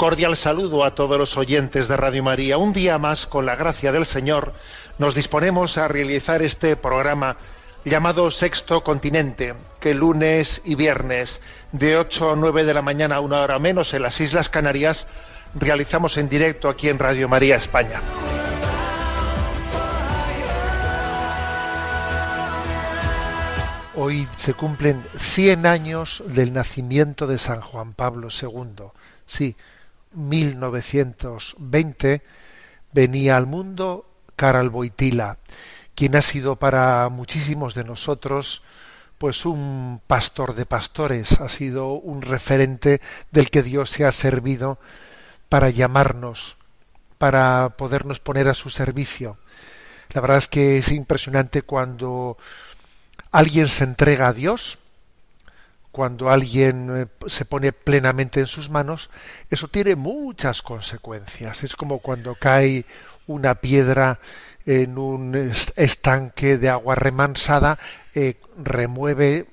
Cordial saludo a todos los oyentes de Radio María. Un día más, con la gracia del Señor, nos disponemos a realizar este programa llamado Sexto Continente, que lunes y viernes de 8 a 9 de la mañana, una hora menos, en las Islas Canarias, realizamos en directo aquí en Radio María España. Hoy se cumplen 100 años del nacimiento de San Juan Pablo II. Sí, 1920 venía al mundo Karol Wojtyla, quien ha sido para muchísimos de nosotros pues un pastor de pastores, ha sido un referente del que Dios se ha servido para llamarnos, para podernos poner a su servicio. La verdad es que es impresionante cuando alguien se entrega a Dios, cuando alguien eh, se pone plenamente en sus manos, eso tiene muchas consecuencias. Es como cuando cae una piedra en un est- estanque de agua remansada, eh, remueve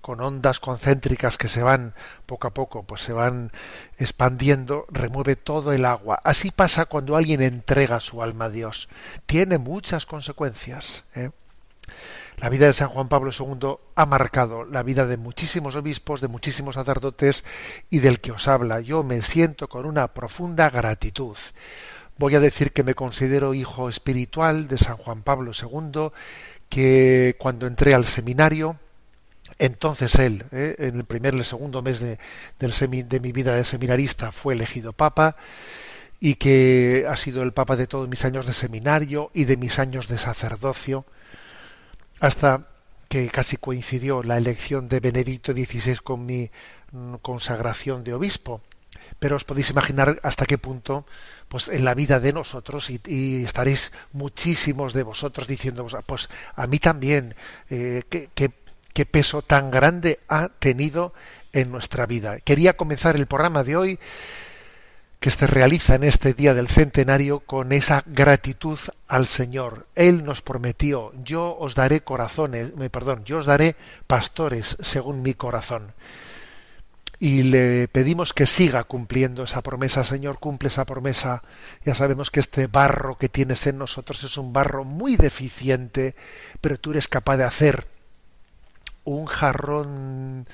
con ondas concéntricas que se van poco a poco, pues se van expandiendo, remueve todo el agua. Así pasa cuando alguien entrega su alma a Dios. Tiene muchas consecuencias. ¿eh? La vida de San Juan Pablo II ha marcado la vida de muchísimos obispos, de muchísimos sacerdotes y del que os habla. Yo me siento con una profunda gratitud. Voy a decir que me considero hijo espiritual de San Juan Pablo II, que cuando entré al seminario, entonces él, ¿eh? en el primer el segundo mes de, de mi vida de seminarista, fue elegido papa y que ha sido el papa de todos mis años de seminario y de mis años de sacerdocio hasta que casi coincidió la elección de Benedicto XVI con mi mm, consagración de obispo. Pero os podéis imaginar hasta qué punto, pues en la vida de nosotros, y, y estaréis muchísimos de vosotros diciendo, pues a mí también, eh, qué, qué- qué peso tan grande ha tenido en nuestra vida. Quería comenzar el programa de hoy que se realiza en este día del centenario con esa gratitud al Señor. Él nos prometió, yo os daré corazones, me perdón, yo os daré pastores según mi corazón. Y le pedimos que siga cumpliendo esa promesa, Señor, cumple esa promesa. Ya sabemos que este barro que tienes en nosotros es un barro muy deficiente, pero tú eres capaz de hacer un jarrón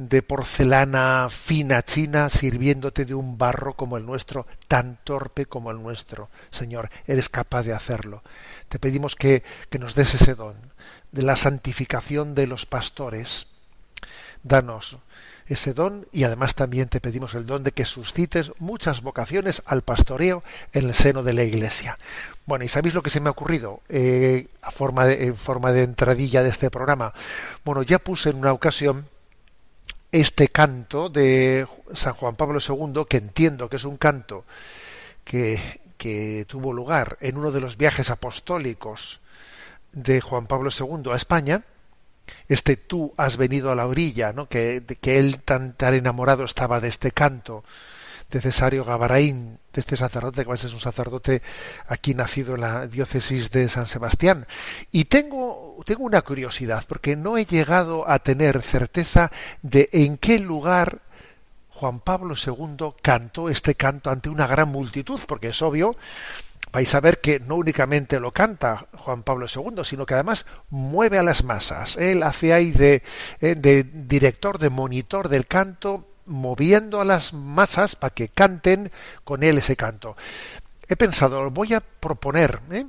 de porcelana fina china sirviéndote de un barro como el nuestro, tan torpe como el nuestro. Señor, eres capaz de hacerlo. Te pedimos que, que nos des ese don de la santificación de los pastores. Danos ese don y además también te pedimos el don de que suscites muchas vocaciones al pastoreo en el seno de la Iglesia. Bueno, ¿y sabéis lo que se me ha ocurrido eh, a forma de, en forma de entradilla de este programa? Bueno, ya puse en una ocasión este canto de San Juan Pablo II, que entiendo que es un canto que, que tuvo lugar en uno de los viajes apostólicos de Juan Pablo II a España, este tú has venido a la orilla, ¿no? que, que él tan, tan enamorado estaba de este canto de Cesario Gabaraín, de este sacerdote, que es un sacerdote aquí nacido en la diócesis de San Sebastián. Y tengo, tengo una curiosidad, porque no he llegado a tener certeza de en qué lugar Juan Pablo II cantó este canto ante una gran multitud, porque es obvio, vais a ver que no únicamente lo canta Juan Pablo II, sino que además mueve a las masas. Él hace ahí de, eh, de director, de monitor del canto, moviendo a las masas para que canten con él ese canto. He pensado, voy a proponer, ¿eh?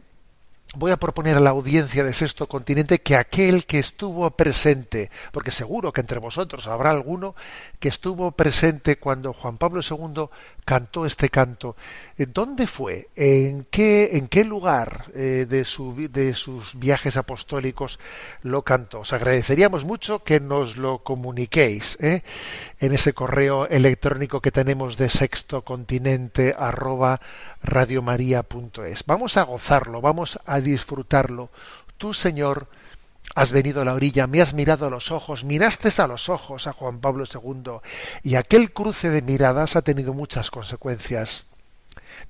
Voy a proponer a la audiencia de Sexto Continente que aquel que estuvo presente, porque seguro que entre vosotros habrá alguno que estuvo presente cuando Juan Pablo II cantó este canto, eh, ¿dónde fue? ¿En qué, en qué lugar eh, de, su, de sus viajes apostólicos lo cantó? Os agradeceríamos mucho que nos lo comuniquéis ¿eh? en ese correo electrónico que tenemos de sexto continente arroba radiomaria.es. Vamos a gozarlo, vamos a disfrutarlo. Tú, Señor, has venido a la orilla, me has mirado a los ojos, miraste a los ojos a Juan Pablo II, y aquel cruce de miradas ha tenido muchas consecuencias.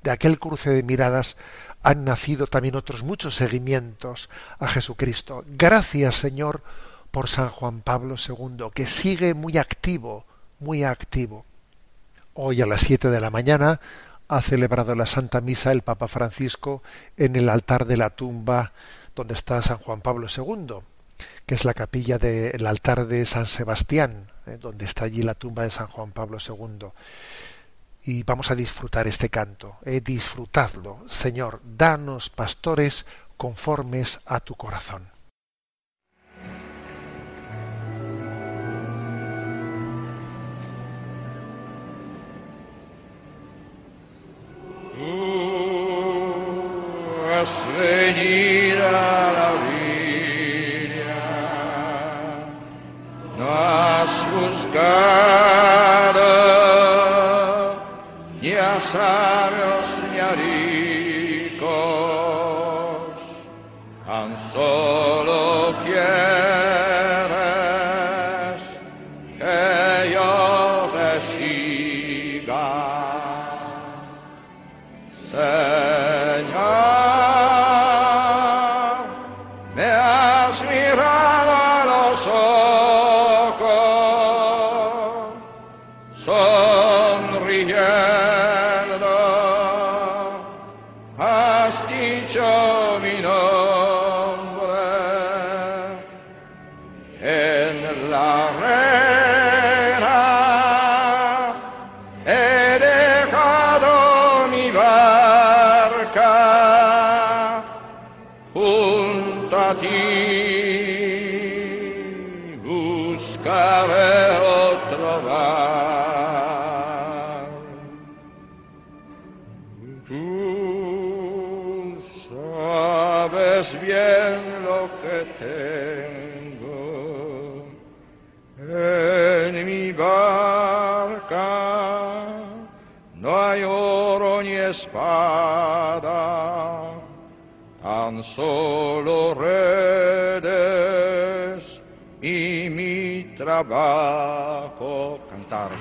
De aquel cruce de miradas han nacido también otros muchos seguimientos a Jesucristo. Gracias, Señor, por San Juan Pablo II, que sigue muy activo, muy activo. Hoy a las siete de la mañana ha celebrado la Santa Misa el Papa Francisco en el altar de la tumba donde está San Juan Pablo II, que es la capilla del altar de San Sebastián, eh, donde está allí la tumba de San Juan Pablo II. Y vamos a disfrutar este canto. Eh, disfrutadlo, Señor, danos pastores conformes a tu corazón. Venir a la orilla, no has buscado ni a sabios espada, tan solo redes y mi trabajo cantar.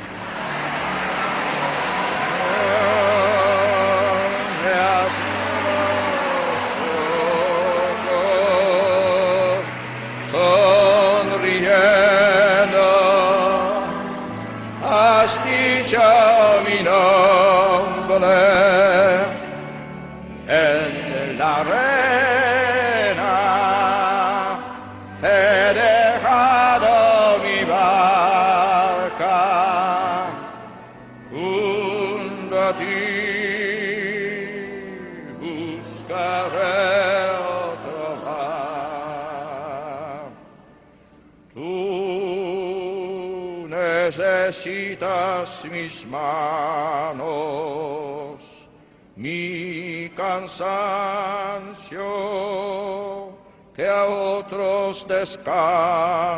Χρειάζεταις μις χέριας, μις καντάνσιος, χρειάζεταις μις χέριας, μις καντάνσιος,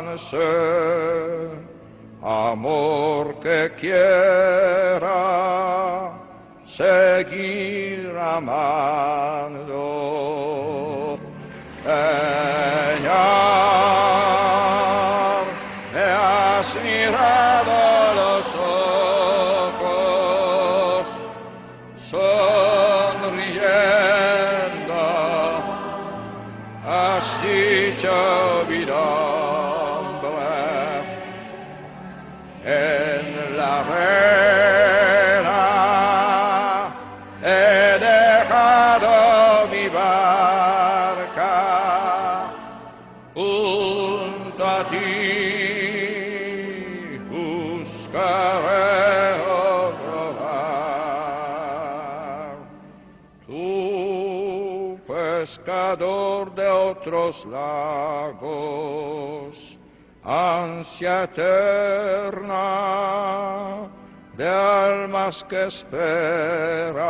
χρειάζεταις μις χέριας, μις καντάνσιος, pescador de otros lagos, ansia eterna de almas que esperan,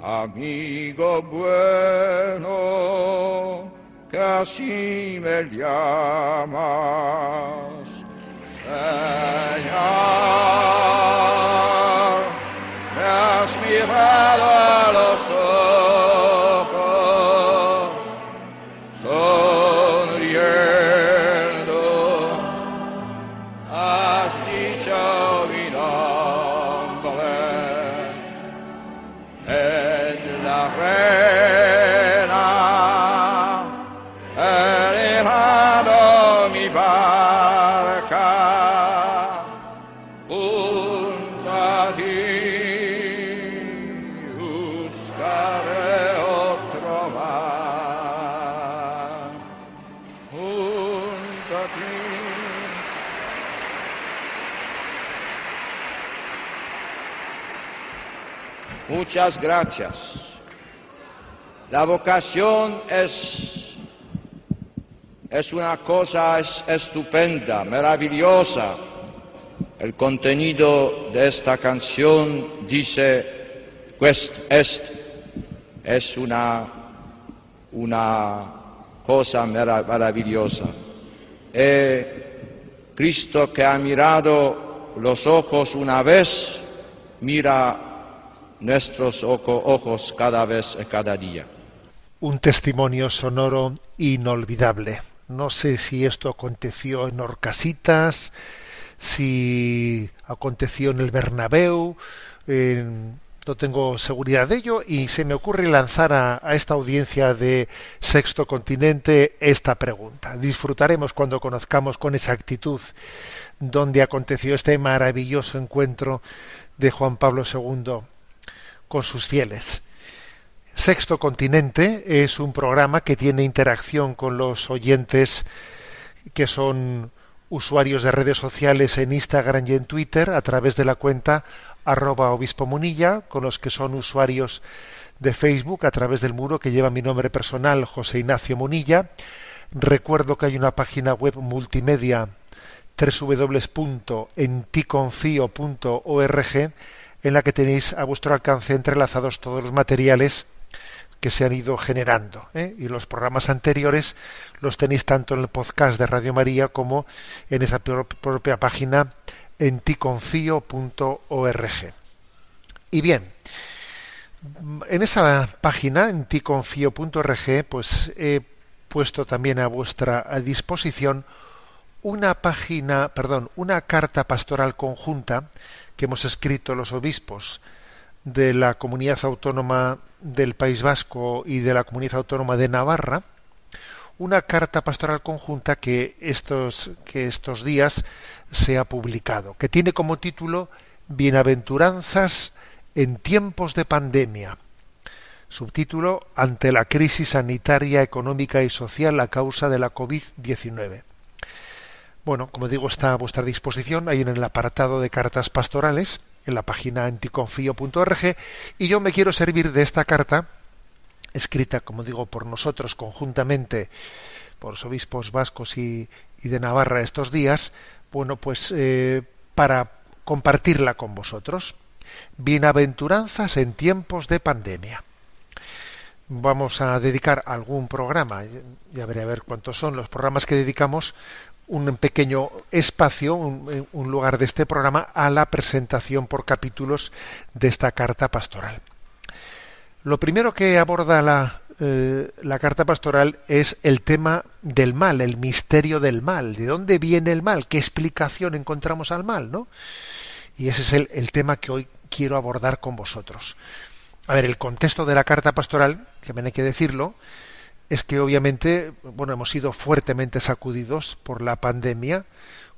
amigo bueno, que así me llamas. Señor, me has mirado a los Muchas gracias. La vocación es, es una cosa es- estupenda, maravillosa. El contenido de esta canción dice, "Quest est", es una, una cosa mara- maravillosa. Cristo que ha mirado los ojos una vez, mira nuestros ojo- ojos cada vez y cada día. un testimonio sonoro inolvidable. No sé si esto aconteció en Orcasitas, si aconteció en el Bernabéu, no tengo seguridad de ello y se me ocurre lanzar a, a esta audiencia de Sexto Continente esta pregunta. Disfrutaremos cuando conozcamos con exactitud dónde aconteció este maravilloso encuentro de Juan Pablo II con sus fieles. Sexto Continente es un programa que tiene interacción con los oyentes que son usuarios de redes sociales en Instagram y en Twitter a través de la cuenta arroba obispo munilla, con los que son usuarios de Facebook a través del muro que lleva mi nombre personal, José Ignacio Munilla. Recuerdo que hay una página web multimedia www.enticonfio.org en la que tenéis a vuestro alcance entrelazados todos los materiales que se han ido generando. ¿eh? Y los programas anteriores los tenéis tanto en el podcast de Radio María como en esa pro- propia página en ticonfio.org. Y bien, en esa página, en ticonfio.org, pues he puesto también a vuestra disposición una página, perdón, una carta pastoral conjunta que hemos escrito los obispos de la comunidad autónoma del País Vasco y de la comunidad autónoma de Navarra, una carta pastoral conjunta que estos, que estos días se ha publicado, que tiene como título Bienaventuranzas en tiempos de pandemia. Subtítulo Ante la crisis sanitaria, económica y social a causa de la COVID-19. Bueno, como digo, está a vuestra disposición ahí en el apartado de cartas pastorales, en la página anticonfío.org, y yo me quiero servir de esta carta, escrita, como digo, por nosotros conjuntamente, por los obispos vascos y, y de Navarra estos días, bueno, pues eh, para compartirla con vosotros. Bienaventuranzas en tiempos de pandemia. Vamos a dedicar algún programa, ya veré a ver cuántos son los programas que dedicamos, un pequeño espacio, un, un, lugar de este programa a la presentación por capítulos de esta carta pastoral. Lo primero que aborda la, eh, la carta pastoral es el tema del mal, el misterio del mal. ¿De dónde viene el mal? ¿Qué explicación encontramos al mal? ¿no? Y ese es el, el tema que hoy quiero abordar con vosotros. A ver, el contexto de la carta pastoral, que también hay que decirlo, es que obviamente, bueno, hemos sido fuertemente sacudidos por la pandemia,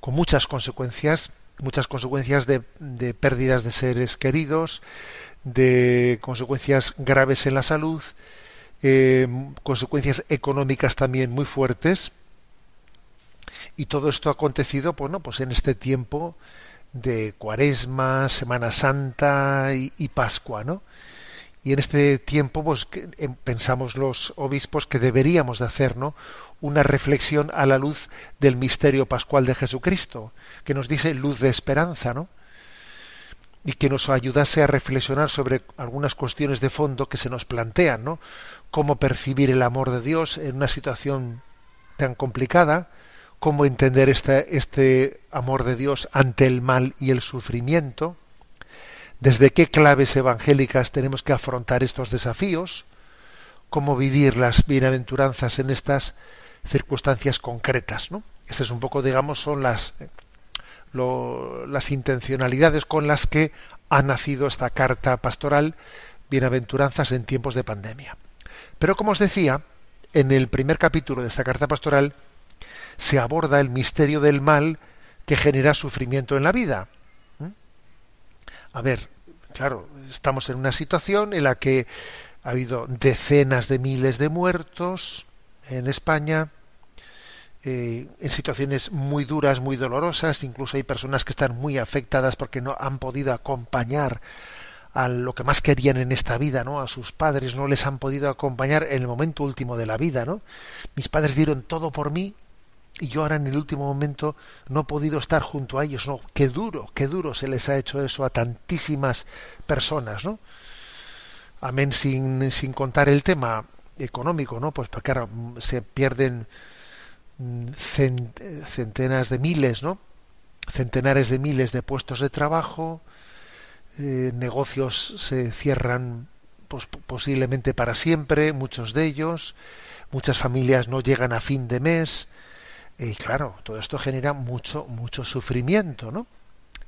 con muchas consecuencias, muchas consecuencias de, pérdidas de seres queridos, de consecuencias graves en la salud, eh, consecuencias económicas también muy fuertes. Y todo esto ha acontecido, bueno, pues en este tiempo de Cuaresma, Semana Santa y, y Pascua, ¿no? Y en este tiempo, pues em, pensamos los obispos que deberíamos de hacer, ¿no? Una reflexión a la luz del misterio pascual de Jesucristo, que nos dice luz de esperanza, ¿no? y que nos ayudase a reflexionar sobre algunas cuestiones de fondo que se nos plantean, ¿no? Cómo percibir el amor de Dios en una situación tan complicada, cómo entender este, este amor de Dios ante el mal y el sufrimiento, desde qué claves evangélicas tenemos que afrontar estos desafíos, cómo vivir las bienaventuranzas en estas circunstancias concretas, ¿no? Estas es un poco, digamos, son las las intencionalidades con las que ha nacido esta carta pastoral, Bienaventuranzas en tiempos de pandemia. Pero como os decía, en el primer capítulo de esta carta pastoral se aborda el misterio del mal que genera sufrimiento en la vida. A ver, claro, estamos en una situación en la que ha habido decenas de miles de muertos en España, eh, en situaciones muy duras, muy dolorosas, incluso hay personas que están muy afectadas porque no han podido acompañar a lo que más querían en esta vida, ¿no? A sus padres no les han podido acompañar en el momento último de la vida, ¿no? Mis padres dieron todo por mí y yo ahora en el último momento no he podido estar junto a ellos, ¿no? Qué duro, qué duro se les ha hecho eso a tantísimas personas, ¿no? Amén sin, sin contar el tema económico, ¿no? Pues porque ahora se pierden centenas de miles, ¿no? Centenares de miles de puestos de trabajo, eh, negocios se cierran pues, posiblemente para siempre, muchos de ellos, muchas familias no llegan a fin de mes, y claro, todo esto genera mucho, mucho sufrimiento, ¿no?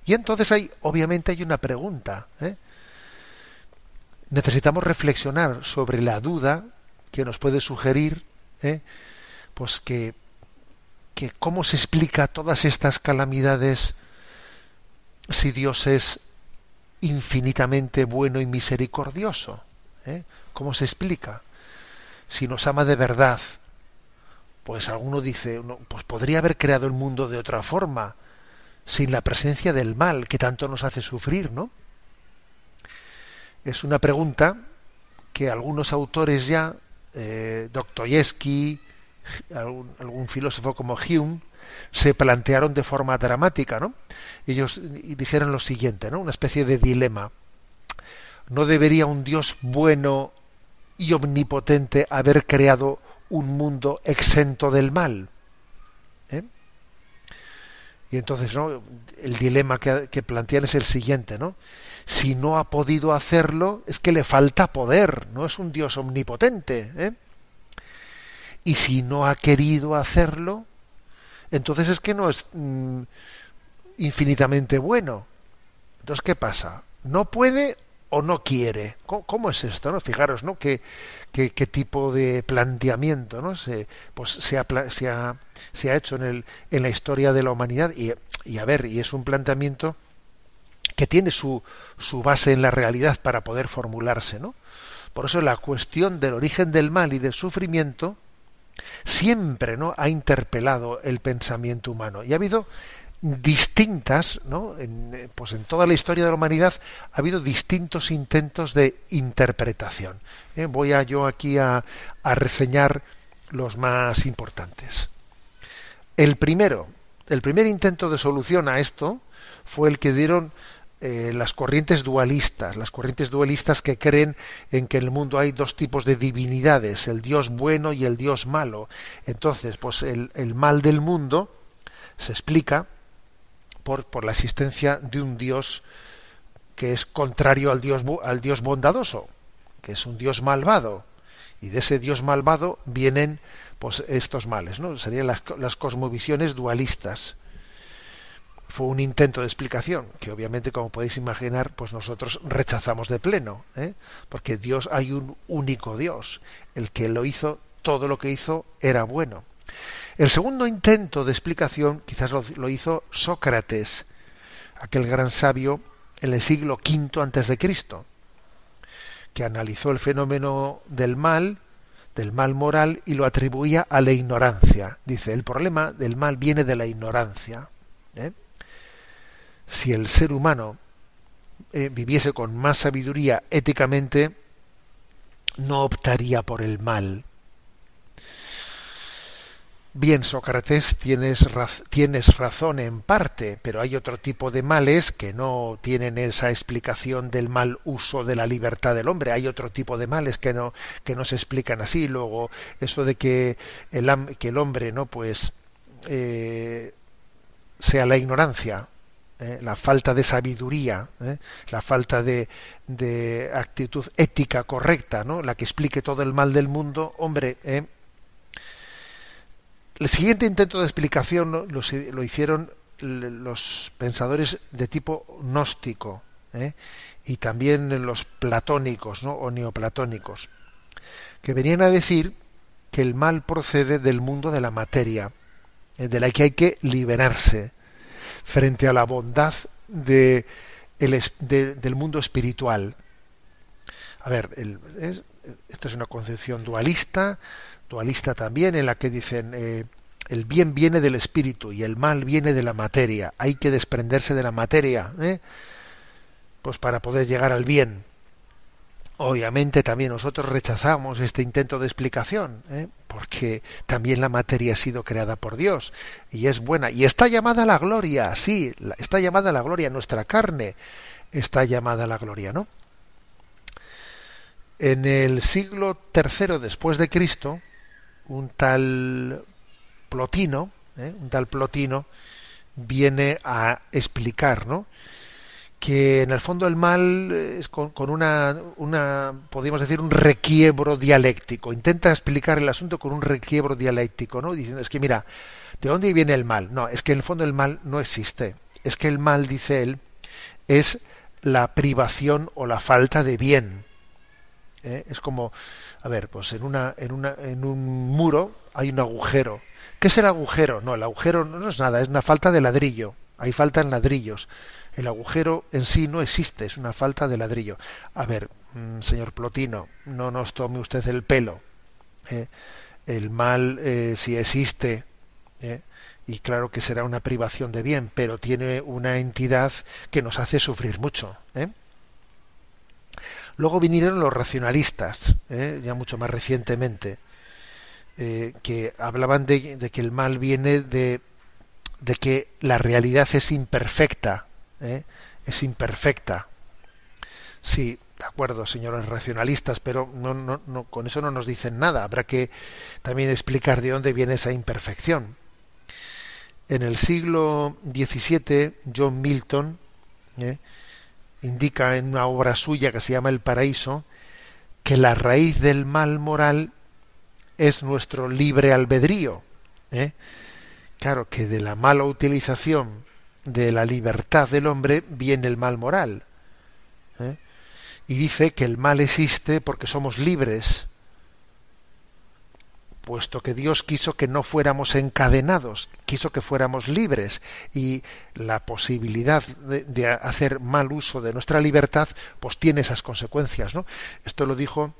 Y entonces hay, obviamente hay una pregunta, ¿eh? Necesitamos reflexionar sobre la duda que nos puede sugerir, ¿eh? pues que que cómo se explica todas estas calamidades si Dios es infinitamente bueno y misericordioso. ¿eh? ¿Cómo se explica? Si nos ama de verdad, pues alguno dice, pues podría haber creado el mundo de otra forma, sin la presencia del mal que tanto nos hace sufrir, ¿no? Es una pregunta que algunos autores ya, eh, Dostoyevsky, algún, filósofo como Hume, se plantearon de forma dramática, ¿no? Ellos dijeron lo siguiente, ¿no? Una especie de dilema. ¿No debería un Dios bueno y omnipotente haber creado un mundo exento del mal? ¿Eh? Y entonces, ¿no? El dilema que, plantean es el siguiente, ¿no? Si no ha podido hacerlo, es que le falta poder, no es un Dios omnipotente, ¿eh? y si no ha querido hacerlo, entonces es que no es mm, infinitamente bueno. Entonces, ¿qué pasa? ¿No puede o no quiere? ¿Cómo, es esto? ¿no? Fijaros, ¿no? ¿Qué, qué, tipo de planteamiento ¿no? se, pues, se, ha, se, ha, se ha hecho en, el, en la historia de la humanidad. Y, y a ver, y es un planteamiento que tiene su, su base en la realidad para poder formularse, ¿no? Por eso la cuestión del origen del mal y del sufrimiento siempre no ha interpelado el pensamiento humano y ha habido distintas no en, pues en toda la historia de la humanidad ha habido distintos intentos de interpretación ¿eh? voy a yo aquí a, reseñar los más importantes el primero el primer intento de solución a esto fue el que dieron eh, las corrientes dualistas, las corrientes dualistas que creen en que en el mundo hay dos tipos de divinidades, el Dios bueno y el Dios malo. Entonces, pues el mal del mundo se explica por, por, la existencia de un Dios que es contrario al Dios, al Dios bondadoso, que es un Dios malvado. Y de ese Dios malvado vienen pues estos males, ¿no? Serían las, las cosmovisiones dualistas. Fue un intento de explicación que obviamente, como podéis imaginar, pues nosotros rechazamos de pleno, ¿eh? porque Dios hay un único Dios, el que lo hizo, todo lo que hizo era bueno. El segundo intento de explicación quizás lo, hizo Sócrates, aquel gran sabio en el siglo V antes de Cristo, que analizó el fenómeno del mal del mal moral y lo atribuía a la ignorancia. Dice, el problema del mal viene de la ignorancia. ¿eh? Si el ser humano eh, viviese con más sabiduría éticamente, no optaría por el mal. Bien, Sócrates, tienes, tienes razón en parte, pero hay otro tipo de males que no tienen esa explicación del mal uso de la libertad del hombre. Hay otro tipo de males que no, que no se explican así. Luego, eso de que el, que el hombre, ¿no? Pues eh, sea la ignorancia, ¿eh? la falta de sabiduría, ¿eh? la falta de, de, actitud ética correcta, ¿no? La que explique todo el mal del mundo, hombre. El siguiente intento de explicación lo, hicieron los pensadores de tipo gnóstico ¿eh? y también los platónicos ¿no? o neoplatónicos, que venían a decir que el mal procede del mundo de la materia, ¿eh? de la que hay que liberarse frente a la bondad de, del mundo espiritual. A ver, esto es una concepción dualista dualista también, en la que dicen eh, el bien viene del espíritu y el mal viene de la materia. Hay que desprenderse de la materia, ¿eh? pues para poder llegar al bien. Obviamente también nosotros rechazamos este intento de explicación, ¿eh? porque también la materia ha sido creada por Dios y es buena y está llamada a la gloria, sí, está llamada a la gloria, nuestra carne está llamada a la gloria, ¿no? En el siglo tercero después de Cristo, un tal Plotino, ¿eh? un tal Plotino, viene a explicar, ¿no? que en el fondo el mal es con, una, una, podríamos decir, un requiebro dialéctico. Intenta explicar el asunto con un requiebro dialéctico, ¿no? Diciendo, es que mira, ¿de dónde viene el mal? No, es que en el fondo el mal no existe. Es que el mal, dice él, es la privación o la falta de bien. ¿Eh? Es como, a ver, pues en, una, en, una, en un muro hay un agujero. ¿Qué es el agujero? No, el agujero no es nada, es una falta de ladrillo. Hay falta en ladrillos. El agujero en sí no existe, es una falta de ladrillo. A ver, mm, señor Plotino, no nos tome usted el pelo. ¿eh? El mal eh, sí existe, y claro que será una privación de bien, pero tiene una entidad que nos hace sufrir mucho. ¿eh? Luego vinieron los racionalistas, ¿eh? ya mucho más recientemente, eh, que hablaban de, que el mal viene de, que la realidad es imperfecta, ¿eh? es imperfecta. Sí, de acuerdo, señores racionalistas, pero no, con eso no nos dicen nada. Habrá que también explicar de dónde viene esa imperfección. En el siglo XVII, John Milton. Indica en una obra suya que se llama El Paraíso, que la raíz del mal moral es nuestro libre albedrío. ¿eh? Claro que de la mala utilización de la libertad del hombre viene el mal moral. ¿eh? Y dice que el mal existe porque somos libres puesto que Dios quiso que no fuéramos encadenados, quiso que fuéramos libres y la posibilidad de, hacer mal uso de nuestra libertad, pues tiene esas consecuencias. ¿no? Esto lo dijo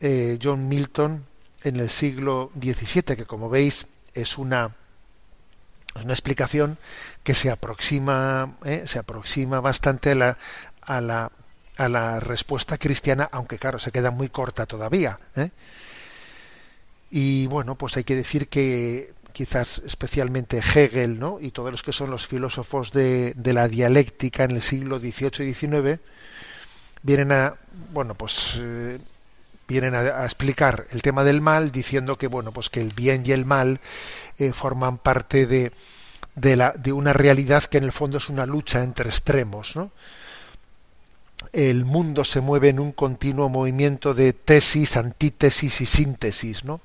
eh, John Milton en el siglo XVII, que como veis es una, una explicación que se aproxima, eh, se aproxima bastante a la, a la, a la respuesta cristiana, aunque claro, se queda muy corta todavía. ¿eh? Y bueno, pues hay que decir que quizás especialmente Hegel ¿no? y todos los que son los filósofos de, de la dialéctica en el siglo XVIII y XIX vienen a, bueno, pues eh, vienen a, explicar el tema del mal diciendo que bueno, pues que el bien y el mal eh, forman parte de, de, la, de una realidad que en el fondo es una lucha entre extremos, ¿no? el mundo se mueve en un continuo movimiento de tesis, antítesis y síntesis, ¿no?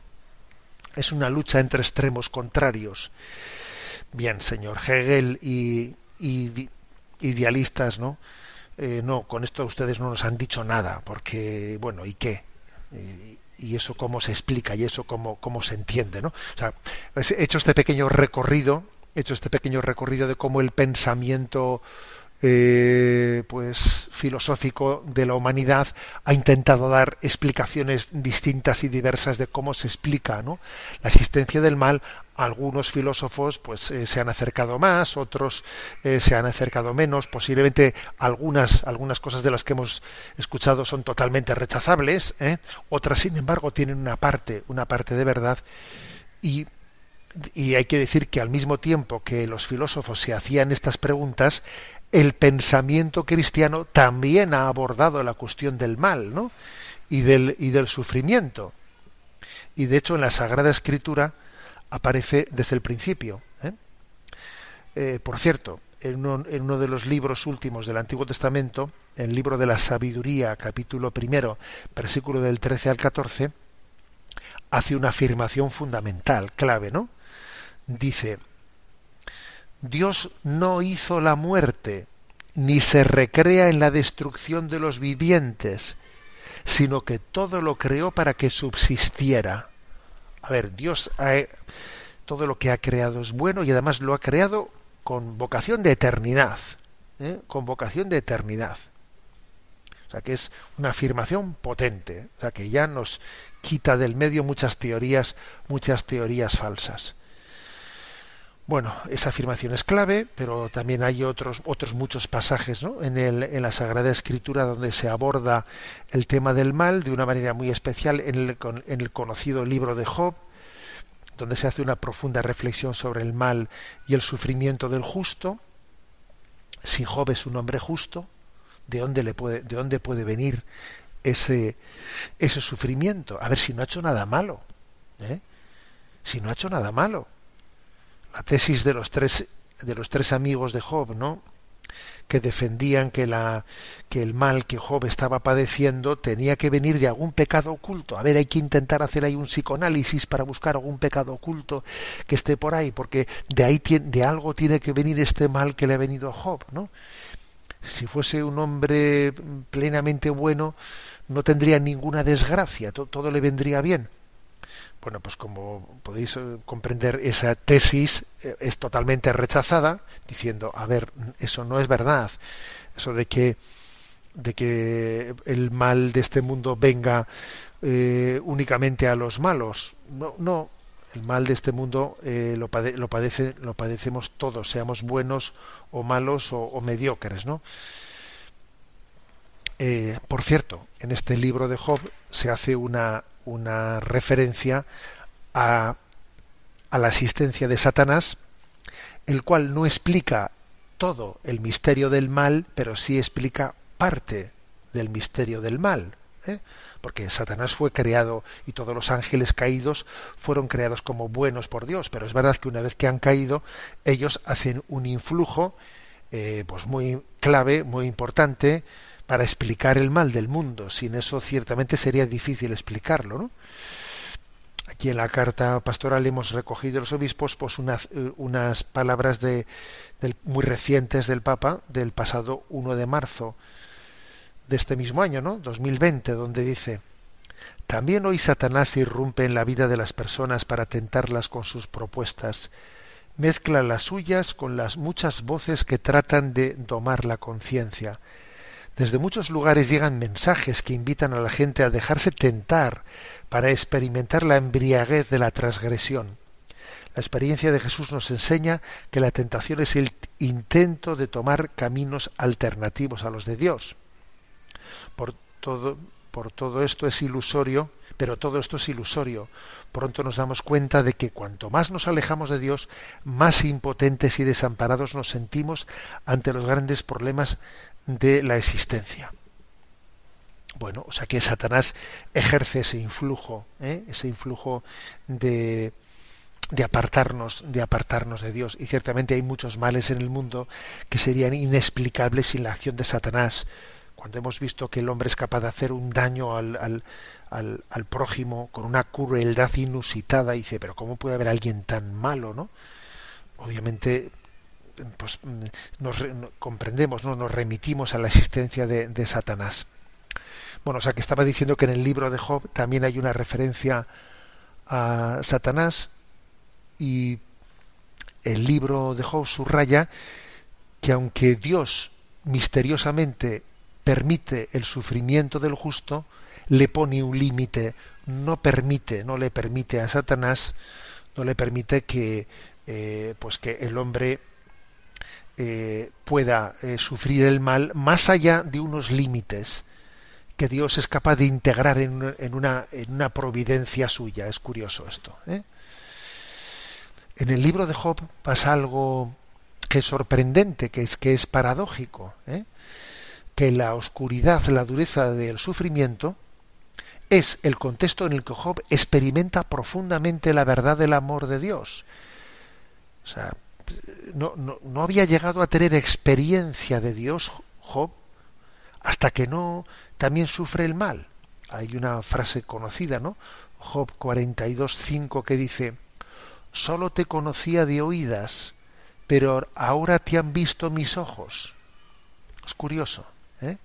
Es una lucha entre extremos contrarios. Bien, señor Hegel y, idealistas, ¿no? Eh, no, con esto ustedes no nos han dicho nada, porque, bueno, ¿y qué? y eso cómo se explica y eso cómo, cómo se entiende, ¿no? O sea, he hecho este pequeño recorrido, he hecho este pequeño recorrido de cómo el pensamiento eh, pues filosófico de la humanidad ha intentado dar explicaciones distintas y diversas de cómo se explica ¿no? la existencia del mal algunos filósofos pues eh, se han acercado más otros eh, se han acercado menos. Posiblemente algunas algunas cosas de las que hemos escuchado son totalmente rechazables otras sin embargo tienen una parte una parte de verdad. Y y hay que decir que al mismo tiempo que los filósofos se hacían estas preguntas, el pensamiento cristiano también ha abordado la cuestión del mal ¿no? y, del, y del sufrimiento. Y de hecho en la Sagrada Escritura aparece desde el principio. ¿eh? Eh, por cierto, en uno, en uno, de los libros últimos del Antiguo Testamento, el libro de la Sabiduría, capítulo primero, versículo del 13 al 14, hace una afirmación fundamental, clave, ¿no? Dice, Dios no hizo la muerte, ni se recrea en la destrucción de los vivientes, sino que todo lo creó para que subsistiera. A ver, Dios todo lo que ha creado es bueno y además lo ha creado con vocación de eternidad, ¿eh? con vocación de eternidad. O sea que es una afirmación potente, o sea que ya nos quita del medio muchas teorías, muchas teorías falsas. Bueno, esa afirmación es clave, pero también hay otros, otros muchos pasajes ¿no? en, el, en la Sagrada Escritura donde se aborda el tema del mal de una manera muy especial en el, en el conocido libro de Job, donde se hace una profunda reflexión sobre el mal y el sufrimiento del justo. Si Job es un hombre justo, ¿de dónde, le puede, de dónde puede venir ese, ese sufrimiento? A ver si no ha hecho nada malo. ¿eh? Si no ha hecho nada malo la tesis de los tres de los tres amigos de Job, ¿no? que defendían que la que el mal que Job estaba padeciendo tenía que venir de algún pecado oculto. A ver, hay que intentar hacer ahí un psicoanálisis para buscar algún pecado oculto que esté por ahí, porque de ahí de algo tiene que venir este mal que le ha venido a Job, ¿no? Si fuese un hombre plenamente bueno, no tendría ninguna desgracia, todo le vendría bien. Bueno, pues como podéis eh, comprender, esa tesis eh, es totalmente rechazada, diciendo, a ver, eso no es verdad. Eso de que, de que el mal de este mundo venga eh, únicamente a los malos. No, no. El mal de este mundo lo, padece, lo padecemos todos, seamos buenos o malos o, mediocres, ¿no? por cierto, en este libro de Job se hace una una referencia a, a la existencia de Satanás, el cual no explica todo el misterio del mal, pero sí explica parte del misterio del mal. ¿eh? Porque Satanás fue creado y todos los ángeles caídos fueron creados como buenos por Dios, pero es verdad que una vez que han caído, ellos hacen un influjo eh, pues muy clave, muy importante, para explicar el mal del mundo. Sin eso ciertamente sería difícil explicarlo. ¿no? Aquí en la carta pastoral hemos recogido los obispos pues unas, eh, unas palabras de, muy recientes del Papa del pasado 1 de marzo de este mismo año, ¿no? 2020, donde dice también hoy Satanás irrumpe en la vida de las personas para tentarlas con sus propuestas. Mezcla las suyas con las muchas voces que tratan de domar la conciencia. Desde muchos lugares llegan mensajes que invitan a la gente a dejarse tentar para experimentar la embriaguez de la transgresión. La experiencia de Jesús nos enseña que la tentación es el intento de tomar caminos alternativos a los de Dios. Por todo, por todo esto es ilusorio, pero todo esto es ilusorio. Pronto nos damos cuenta de que cuanto más nos alejamos de Dios, más impotentes y desamparados nos sentimos ante los grandes problemas de la existencia. Bueno, o sea que Satanás ejerce ese influjo, ¿eh? ese influjo de, de apartarnos, de apartarnos de Dios. Y ciertamente hay muchos males en el mundo que serían inexplicables sin la acción de Satanás. cuando hemos visto que el hombre es capaz de hacer un daño al, al, al, al prójimo con una crueldad inusitada, dice, pero ¿cómo puede haber alguien tan malo, no? Obviamente pues nos comprendemos, ¿no? nos remitimos a la existencia de, de, Satanás. Bueno, o sea que estaba diciendo que en el libro de Job también hay una referencia a Satanás y el libro de Job subraya que aunque Dios misteriosamente permite el sufrimiento del justo, le pone un límite, no permite, no le permite a Satanás, no le permite que eh, pues que el hombre eh, pueda eh, sufrir el mal más allá de unos límites que Dios es capaz de integrar en, una, en una, providencia suya. Es curioso esto. ¿eh? En el libro de Job pasa algo que es sorprendente, que es, que es paradójico, ¿eh? que la oscuridad, la dureza del sufrimiento es el contexto en el que Job experimenta profundamente la verdad del amor de Dios. O sea, no, no, no había llegado a tener experiencia de Dios Job hasta que no también sufre el mal. Hay una frase conocida, ¿no? Job 42.5 que dice, solo te conocía de oídas, pero ahora te han visto mis ojos. Es curioso, ¿eh?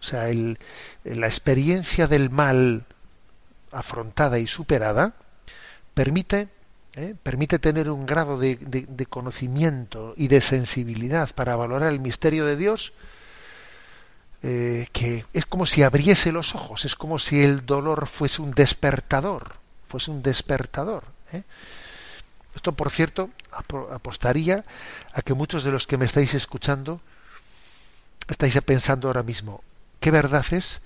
O sea, el, la experiencia del mal afrontada y superada permite ¿eh? permite tener un grado de, conocimiento y de sensibilidad para valorar el misterio de Dios eh, que es como si abriese los ojos, es como si el dolor fuese un despertador, fuese un despertador. ¿eh? Esto, por cierto, apostaría a que muchos de los que me estáis escuchando estáis pensando ahora mismo, ¿qué verdad es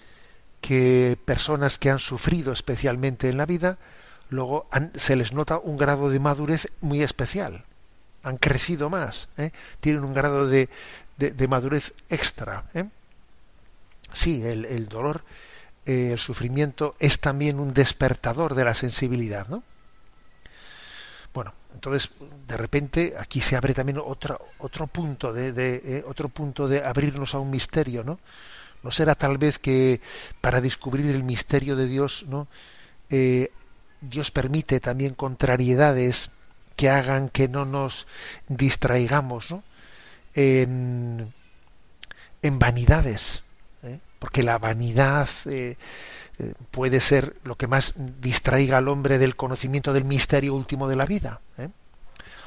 que personas que han sufrido especialmente en la vida, luego se les nota un grado de madurez muy especial? Han crecido más, ¿eh? tienen un grado de, de, madurez extra. ¿eh? Sí, el, el dolor, eh, el sufrimiento es también un despertador de la sensibilidad, ¿no? Bueno, entonces de repente aquí se abre también otro otro punto de, de otro punto de abrirnos a un misterio, ¿no? No será tal vez que para descubrir el misterio de Dios, ¿no? Dios permite también contrariedades que hagan que no nos distraigamos, ¿no? En, en vanidades, ¿eh? porque la vanidad eh, eh, puede ser lo que más distraiga al hombre del conocimiento del misterio último de la vida.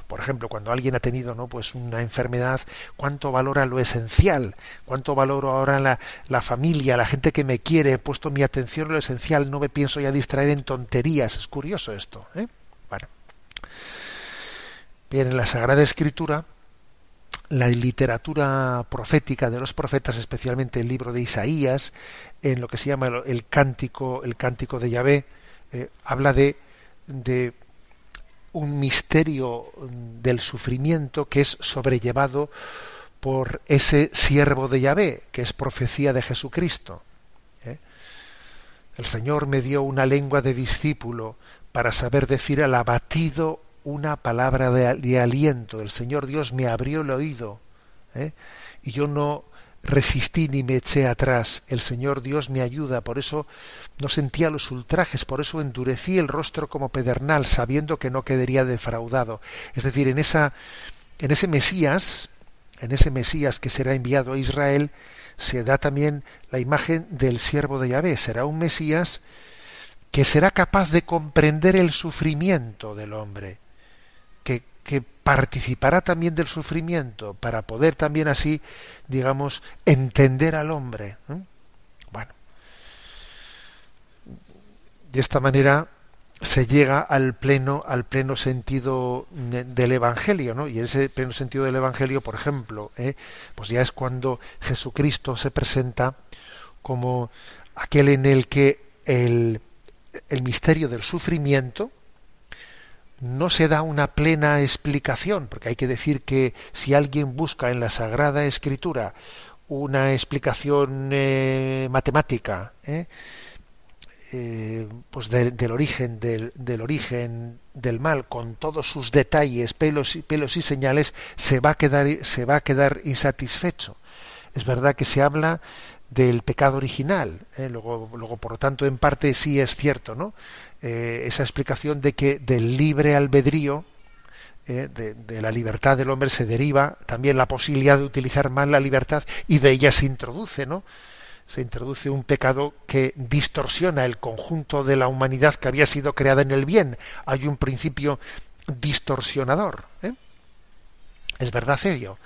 Por ejemplo, cuando alguien ha tenido ¿no? pues una enfermedad, ¿cuánto valora lo esencial? ¿Cuánto valoro ahora la, la familia, la gente que me quiere? He puesto mi atención en lo esencial, no me pienso ya distraer en tonterías. Es curioso esto. ¿eh? Bueno. Bien, en la Sagrada Escritura la literatura profética de los profetas, especialmente el libro de Isaías, en lo que se llama el cántico, el cántico de Yahvé, eh, habla de, de un misterio del sufrimiento que es sobrellevado por ese siervo de Yahvé, que es profecía de Jesucristo. ¿eh? El Señor me dio una lengua de discípulo para saber decir al abatido una palabra de, de, aliento. El Señor Dios me abrió el oído ¿eh? y yo no resistí ni me eché atrás. El Señor Dios me ayuda, por eso no sentía los ultrajes, por eso endurecí el rostro como pedernal, sabiendo que no quedaría defraudado. Es decir, en esa en ese Mesías, en ese Mesías que será enviado a Israel, se da también la imagen del siervo de Yahvé. Será un Mesías que será capaz de comprender el sufrimiento del hombre que participará también del sufrimiento para poder también así, digamos, entender al hombre. ¿eh? Bueno, de esta manera se llega al pleno al pleno sentido del evangelio no y ese pleno sentido del evangelio por ejemplo ¿eh? pues ya es cuando Jesucristo se presenta como aquel en el que el, el misterio del sufrimiento no se da una plena explicación, porque hay que decir que si alguien busca en la Sagrada Escritura una explicación eh, matemática, eh, eh, pues de, del origen del, del, origen del mal con todos sus detalles, pelos y pelos y señales, se va a quedar se va a quedar insatisfecho. Es verdad que se habla del pecado original. ¿eh? Luego, luego, por lo tanto, en parte sí es cierto, ¿no? Eh, esa explicación de que del libre albedrío, ¿eh? de, la libertad del hombre se deriva también la posibilidad de utilizar mal la libertad y de ella se introduce, ¿no? Se introduce un pecado que distorsiona el conjunto de la humanidad que había sido creada en el bien. Hay un principio distorsionador. Es verdad ello,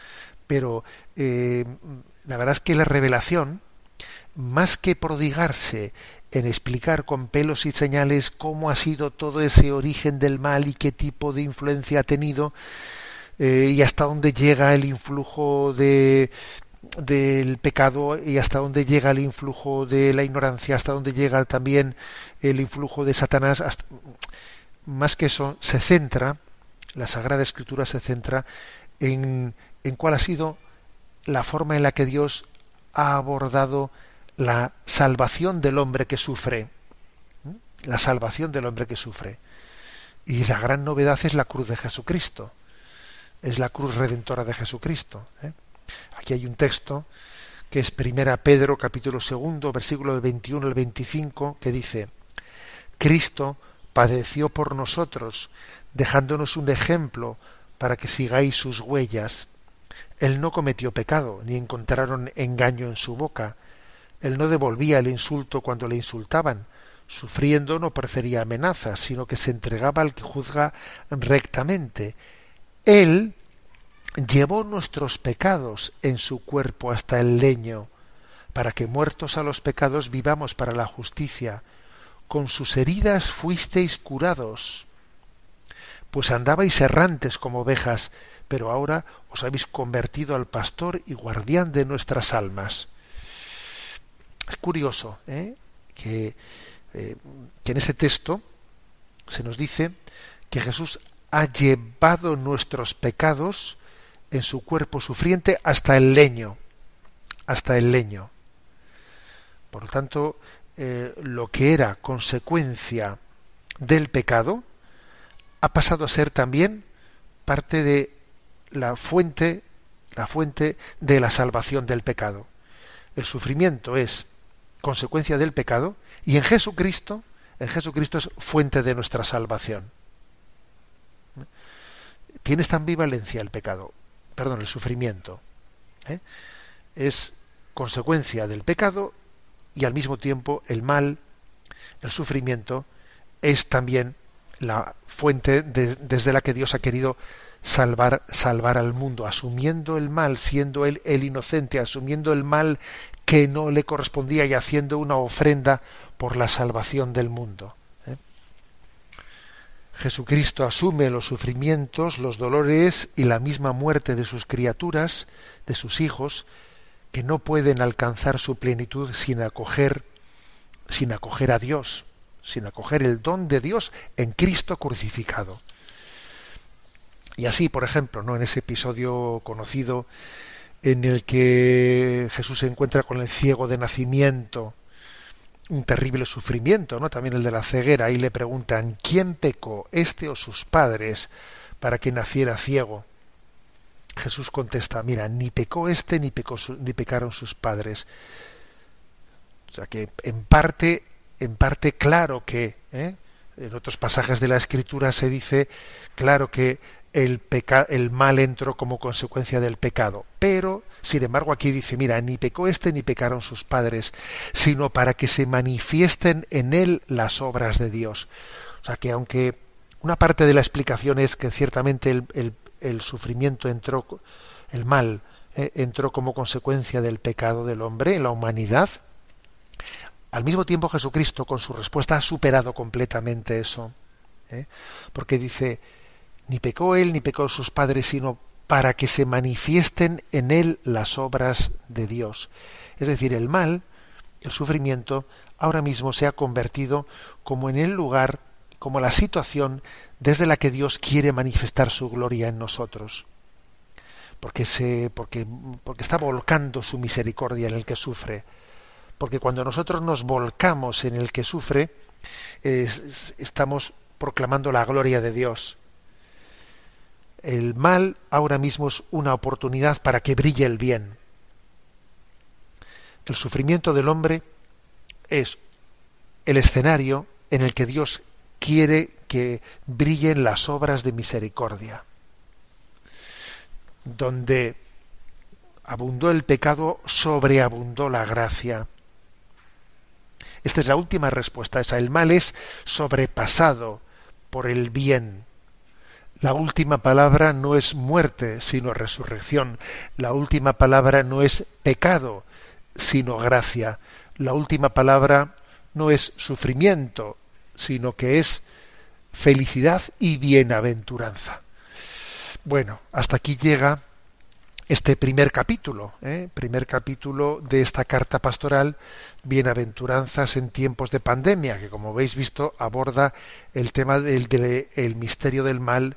pero la verdad es que la revelación más que prodigarse en explicar con pelos y señales cómo ha sido todo ese origen del mal y qué tipo de influencia ha tenido eh, y hasta dónde llega el influjo de del pecado y hasta dónde llega el influjo de la ignorancia, hasta dónde llega también el influjo de Satanás, más que eso, se centra, la Sagrada Escritura se centra en, en cuál ha sido la forma en la que Dios ha abordado la salvación del hombre que sufre. La salvación del hombre que sufre. Y la gran novedad es la cruz de Jesucristo. Es la cruz redentora de Jesucristo. ¿eh? Aquí hay un texto que es Primera Pedro capítulo segundo, versículo de 21 al 25, que dice, Cristo padeció por nosotros, dejándonos un ejemplo para que sigáis sus huellas. Él no cometió pecado, ni encontraron engaño en su boca, él no devolvía el insulto cuando le insultaban. Sufriendo no prefería amenazas, sino que se entregaba al que juzga rectamente. Él llevó nuestros pecados en su cuerpo hasta el leño, para que muertos a los pecados vivamos para la justicia. Con sus heridas fuisteis curados. Pues andabais errantes como ovejas, pero ahora os habéis convertido al pastor y guardián de nuestras almas. Es curioso ¿eh? que, eh, que en ese texto se nos dice que Jesús ha llevado nuestros pecados en su cuerpo sufriente hasta el leño, hasta el leño. Por lo tanto, eh, lo que era consecuencia del pecado ha pasado a ser también parte de la fuente, la fuente de la salvación del pecado. El sufrimiento es consecuencia del pecado, y en Jesucristo, en Jesucristo es fuente de nuestra salvación. Tiene esta ambivalencia el pecado, perdón, el sufrimiento. ¿eh? Es consecuencia del pecado y al mismo tiempo el mal, el sufrimiento, es también la fuente desde la que Dios ha querido salvar, salvar al mundo, asumiendo el mal, siendo él el inocente, asumiendo el mal que no le correspondía y haciendo una ofrenda por la salvación del mundo. ¿eh? Jesucristo asume los sufrimientos, los dolores y la misma muerte de sus criaturas, de sus hijos, que no pueden alcanzar su plenitud sin acoger, sin acoger a Dios, sin acoger el don de Dios en Cristo crucificado. Y así, por ejemplo, ¿no? en ese episodio conocido en el que Jesús se encuentra con el ciego de nacimiento, un terrible sufrimiento, ¿no? También el de la ceguera, y le preguntan ¿quién pecó, este o sus padres, para que naciera ciego? Jesús contesta, mira, ni pecó este ni, pecó ni pecaron sus padres. O sea que en parte, en parte claro que, ¿eh? en otros pasajes de la Escritura se dice claro que el, mal entró como consecuencia del pecado. Pero, sin embargo, aquí dice, mira, ni pecó este ni pecaron sus padres, sino para que se manifiesten en él las obras de Dios. O sea que aunque una parte de la explicación es que ciertamente el, el, sufrimiento entró, el mal eh, entró como consecuencia del pecado del hombre en la humanidad, al mismo tiempo Jesucristo con su respuesta ha superado completamente eso. ¿eh? Porque dice, ni pecó él ni pecó sus padres, sino para que se manifiesten en él las obras de Dios. Es decir, el mal, el sufrimiento, ahora mismo se ha convertido como en el lugar, como la situación desde la que Dios quiere manifestar su gloria en nosotros. Porque, se, porque, porque está volcando su misericordia en el que sufre. Porque cuando nosotros nos volcamos en el que sufre, estamos proclamando la gloria de Dios el mal ahora mismo es una oportunidad para que brille el bien. El sufrimiento del hombre es el escenario en el que Dios quiere que brillen las obras de misericordia. Donde abundó el pecado, sobreabundó la gracia. Esta es la última respuesta. Esa, el mal es sobrepasado por el bien. La última palabra no es muerte, sino resurrección. La última palabra no es pecado, sino gracia. La última palabra no es sufrimiento, sino que es felicidad y bienaventuranza. Bueno, hasta aquí llega este primer capítulo, ¿eh? primer capítulo de esta carta pastoral, Bienaventuranzas en tiempos de pandemia, que como habéis visto aborda el tema del, el misterio del mal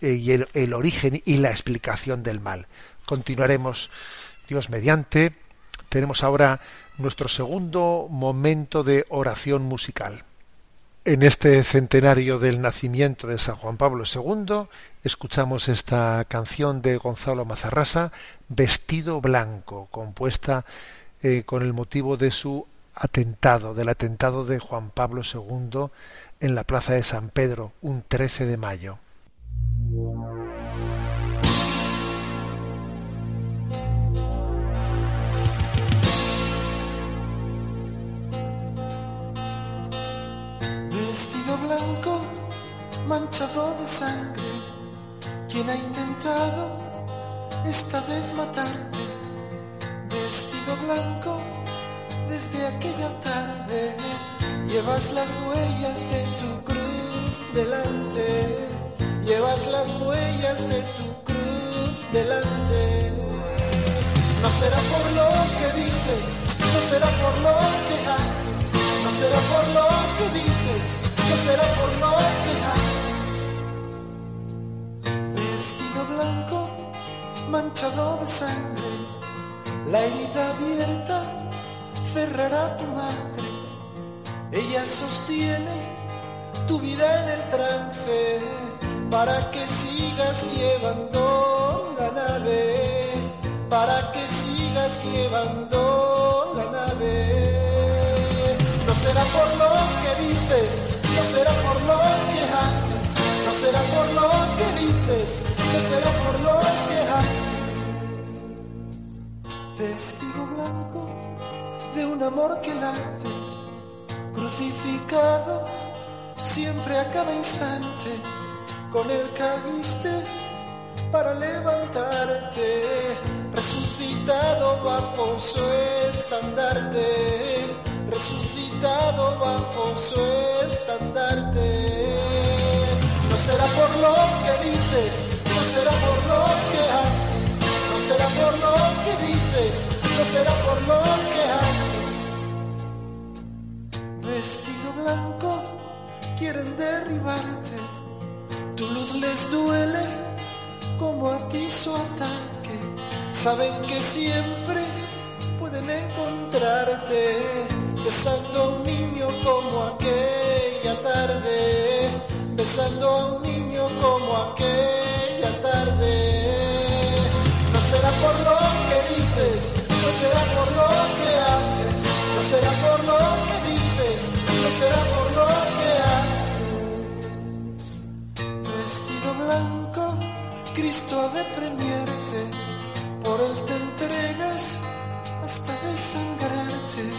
y el, el origen y la explicación del mal. Continuaremos, Dios mediante. Tenemos ahora nuestro segundo momento de oración musical. En este centenario del nacimiento de San Juan Pablo II, escuchamos esta canción de Gonzalo Mazarrasa, Vestido Blanco, compuesta eh, con el motivo de su atentado, del atentado de Juan Pablo II en la plaza de San Pedro, un 13 de mayo. Blanco manchado de sangre. Quien ha intentado esta vez matarte? Vestido blanco desde aquella tarde. Llevas las huellas de tu cruz delante. Llevas las huellas de tu cruz delante. No será por lo que dices, no será por lo que haces, no será por lo que dices no será por lo que Vestido blanco, manchado de sangre, la herida abierta cerrará tu madre. Ella sostiene tu vida en el trance para que sigas llevando la nave, para que sigas llevando la nave. No será por lo que dices, no será por lo que haces, no será por lo que dices, no será por lo que haces. Vestido blanco de un amor que late, crucificado siempre a cada instante, con el caíste para levantarte, resucitado bajo su estandarte resucitado bajo su estandarte. No será por lo que dices, no será por lo que haces, no será por lo que dices, no será por lo que haces. Vestido blanco, quieren derribarte, tu luz les duele como a ti su ataque, saben que siempre pueden encontrarte besando a un niño como aquella tarde, besando a un niño como aquella tarde. No será por lo que dices, no será por lo que haces, no será por lo que dices, no será por lo que haces. Cristo ha de premiarte, por él te entregas hasta desangrarte.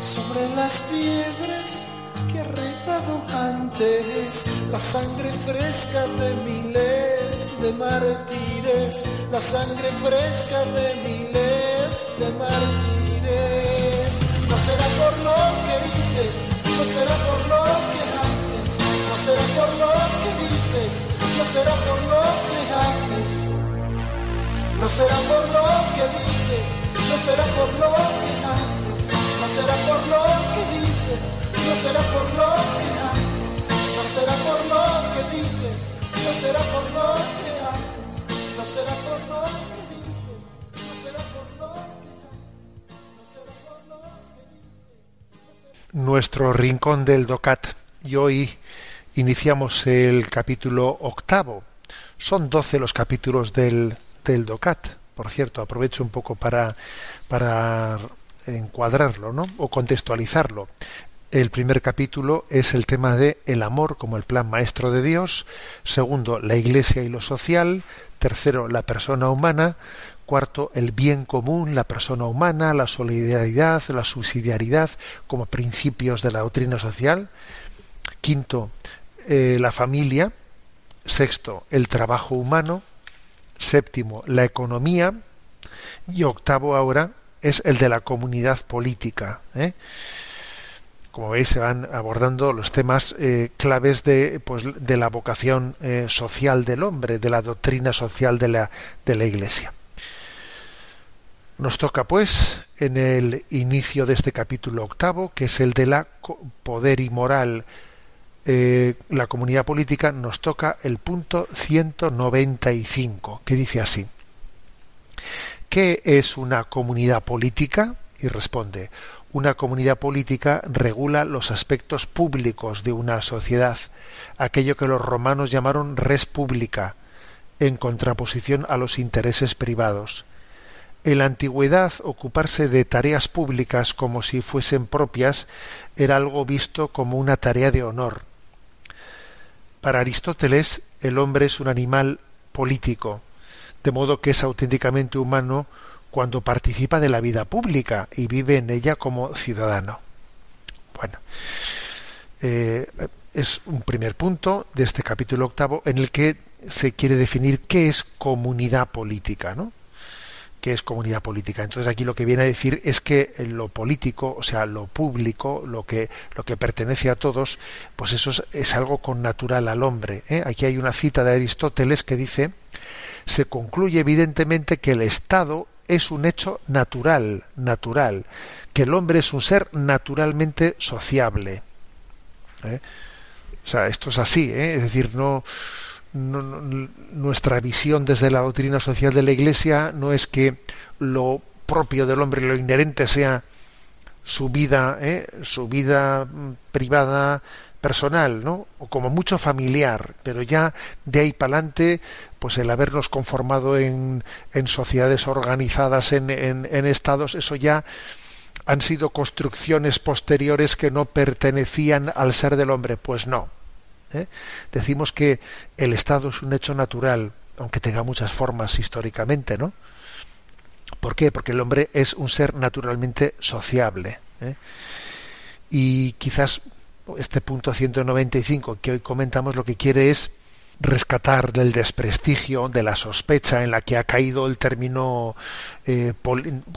Sobre las piedras que ha regado antes, la sangre fresca de miles de mártires, la sangre fresca de miles de mártires. No será por lo que dices, no será por lo que haces, no será por lo que dices, Nuestro rincón del DOCAT y hoy iniciamos el capítulo octavo. Son doce los capítulos del, del DOCAT. Por cierto, aprovecho un poco para, para encuadrarlo, ¿no? O contextualizarlo. El primer capítulo es el tema de el amor como el plan maestro de Dios. Segundo, la Iglesia y lo social. Tercero, la persona humana. Cuarto, el bien común, la persona humana, la solidaridad, la subsidiariedad como principios de la doctrina social. Quinto, eh, la familia. Sexto, el trabajo humano. Séptimo, la economía. Y octavo ahora es el de la comunidad política. ¿eh? Como veis, se van abordando los temas eh, claves de, pues, de la vocación eh, social del hombre, de la doctrina social de la, de la Iglesia. Nos toca, pues, en el inicio de este capítulo octavo, que es el de la poder y moral, la comunidad política, nos toca el punto 195, que dice así. ¿Qué es una comunidad política? Y responde, una comunidad política regula los aspectos públicos de una sociedad, aquello que los romanos llamaron res pública, en contraposición a los intereses privados. En la antigüedad, ocuparse de tareas públicas como si fuesen propias era algo visto como una tarea de honor. Para Aristóteles, el hombre es un animal político, de modo que es auténticamente humano cuando participa de la vida pública y vive en ella como ciudadano. Bueno, eh, es un primer punto de este capítulo octavo en el que se quiere definir qué es comunidad política, ¿no? ¿Qué es comunidad política? Entonces aquí lo que viene a decir es que lo político, o sea, lo público, lo que, lo que pertenece a todos, pues eso es, algo con natural al hombre. ¿eh? Aquí hay una cita de Aristóteles que dice se concluye evidentemente que el Estado es un hecho natural, natural, que el hombre es un ser naturalmente sociable. ¿eh? O sea, esto es así, ¿eh? es decir, no, nuestra visión desde la doctrina social de la Iglesia no es que lo propio del hombre, lo inherente sea su vida, ¿eh? su vida mm, privada, personal, ¿no? O como mucho familiar, pero ya de ahí para adelante, pues el habernos conformado en, sociedades organizadas en, estados, eso ya han sido construcciones posteriores que no pertenecían al ser del hombre. Pues no. ¿Eh? Decimos que el Estado es un hecho natural, aunque tenga muchas formas históricamente, ¿no? ¿Por qué? Porque el hombre es un ser naturalmente sociable. ¿eh? Y quizás este punto 195 que hoy comentamos lo que quiere es rescatar del desprestigio, de la sospecha en la que ha caído el término eh,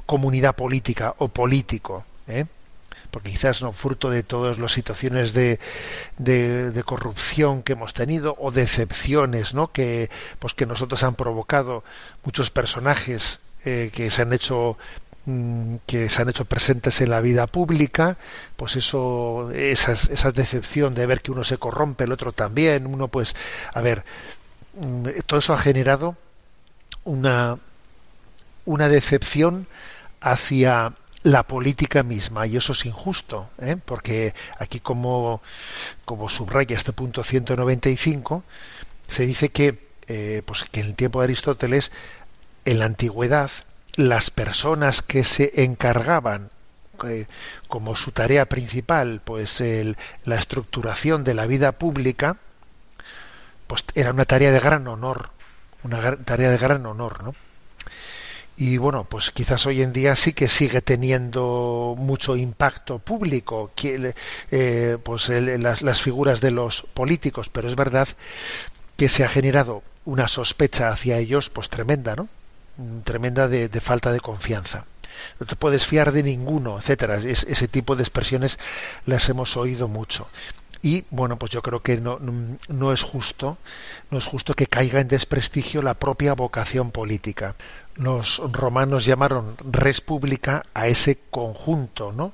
comunidad política o político. Porque quizás no fruto de todas las situaciones de, de, corrupción que hemos tenido o decepciones ¿no? que pues que nosotros han provocado muchos personajes eh, que se han hecho Mm, que se han hecho presentes en la vida pública, pues eso, esas, esa decepción de ver que uno se corrompe, el otro también, uno pues, a ver, mm, todo eso ha generado una, una decepción hacia la política misma y eso es injusto ¿eh? porque aquí como como subraya este punto 195 se dice que eh, pues que en el tiempo de Aristóteles en la antigüedad las personas que se encargaban eh, como su tarea principal pues la estructuración de la vida pública pues era una tarea de gran honor una tarea de gran honor no y bueno pues quizás hoy en día sí que sigue teniendo mucho impacto público eh, pues las, las figuras de los políticos pero es verdad que se ha generado una sospecha hacia ellos pues tremenda no tremenda de, falta de confianza. No te puedes fiar de ninguno, etcétera. ese tipo de expresiones las hemos oído mucho. Y bueno, pues yo creo que no, no es justo, no es justo que caiga en desprestigio la propia vocación política los romanos llamaron res pública a ese conjunto ¿no?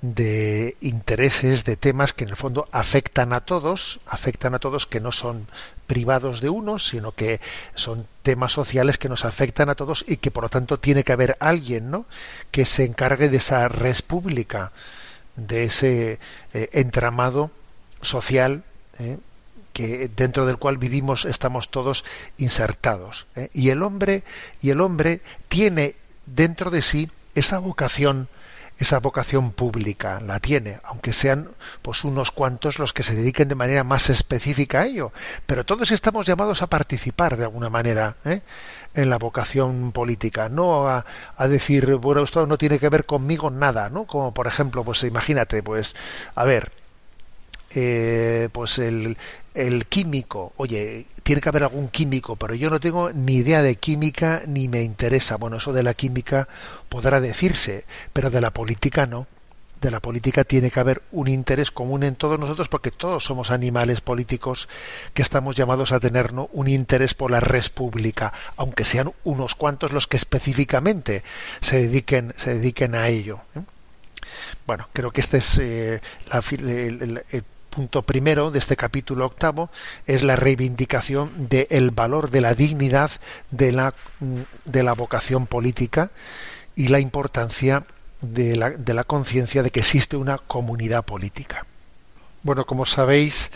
de intereses, de temas que en el fondo afectan a todos, afectan a todos que no son privados de unos, sino que son temas sociales que nos afectan a todos y que por lo tanto tiene que haber alguien ¿no? que se encargue de esa res pública, de ese eh, entramado social ¿eh? que dentro del cual vivimos estamos todos insertados ¿eh? y el hombre y el hombre tiene dentro de sí esa vocación esa vocación pública, la tiene, aunque sean pues unos cuantos los que se dediquen de manera más específica a ello, pero todos estamos llamados a participar de alguna manera ¿eh? en la vocación política, no a, a, decir, bueno, esto no tiene que ver conmigo nada, ¿no? Como por ejemplo, pues imagínate, pues, a ver, eh, pues el, el químico, oye, tiene que haber algún químico, pero yo no tengo ni idea de química ni me interesa. Bueno, eso de la química podrá decirse, pero de la política no. De la política tiene que haber un interés común en todos nosotros porque todos somos animales políticos que estamos llamados a tener un interés por la res pública, aunque sean unos cuantos los que específicamente se dediquen, se dediquen a ello. ¿eh? Bueno, creo que este es eh, la, el, punto primero de este capítulo octavo es la reivindicación del valor de la dignidad de la, de la vocación política y la importancia de la, de la conciencia de que existe una comunidad política. Bueno, como sabéis,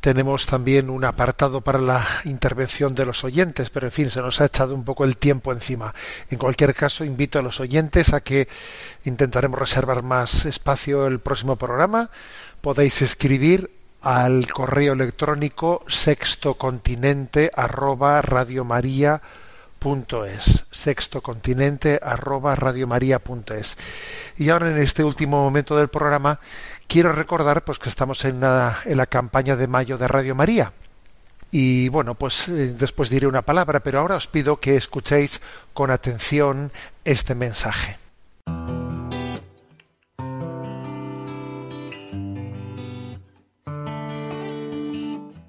tenemos también un apartado para la intervención de los oyentes, pero en fin, se nos ha echado un poco el tiempo encima. En cualquier caso, invito a los oyentes a que intentaremos reservar más espacio el próximo programa podéis escribir al correo electrónico sextocontinente arroba sextocontinente arroba y ahora en este último momento del programa quiero recordar pues que estamos en la, en la campaña de mayo de Radio María. Y bueno pues eh, después diré una palabra pero ahora os pido que escuchéis con atención este mensaje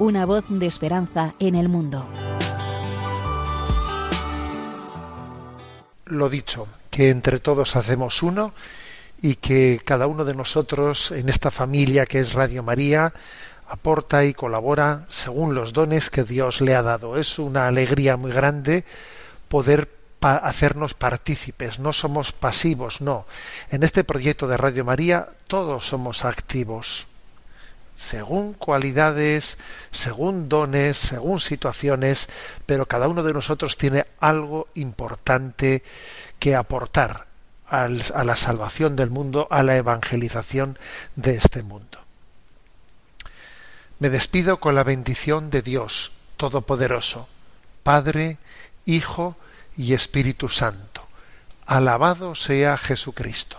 una voz de esperanza en el mundo. Lo dicho, que entre todos hacemos uno y que cada uno de nosotros en esta familia que es Radio María aporta y colabora según los dones que Dios le ha dado. Es una alegría muy grande poder hacernos partícipes, no somos pasivos, no. En este proyecto de Radio María todos somos activos según cualidades, según dones, según situaciones, pero cada uno de nosotros tiene algo importante que aportar a la salvación del mundo, a la evangelización de este mundo. Me despido con la bendición de Dios Todopoderoso, Padre, Hijo y Espíritu Santo. Alabado sea Jesucristo.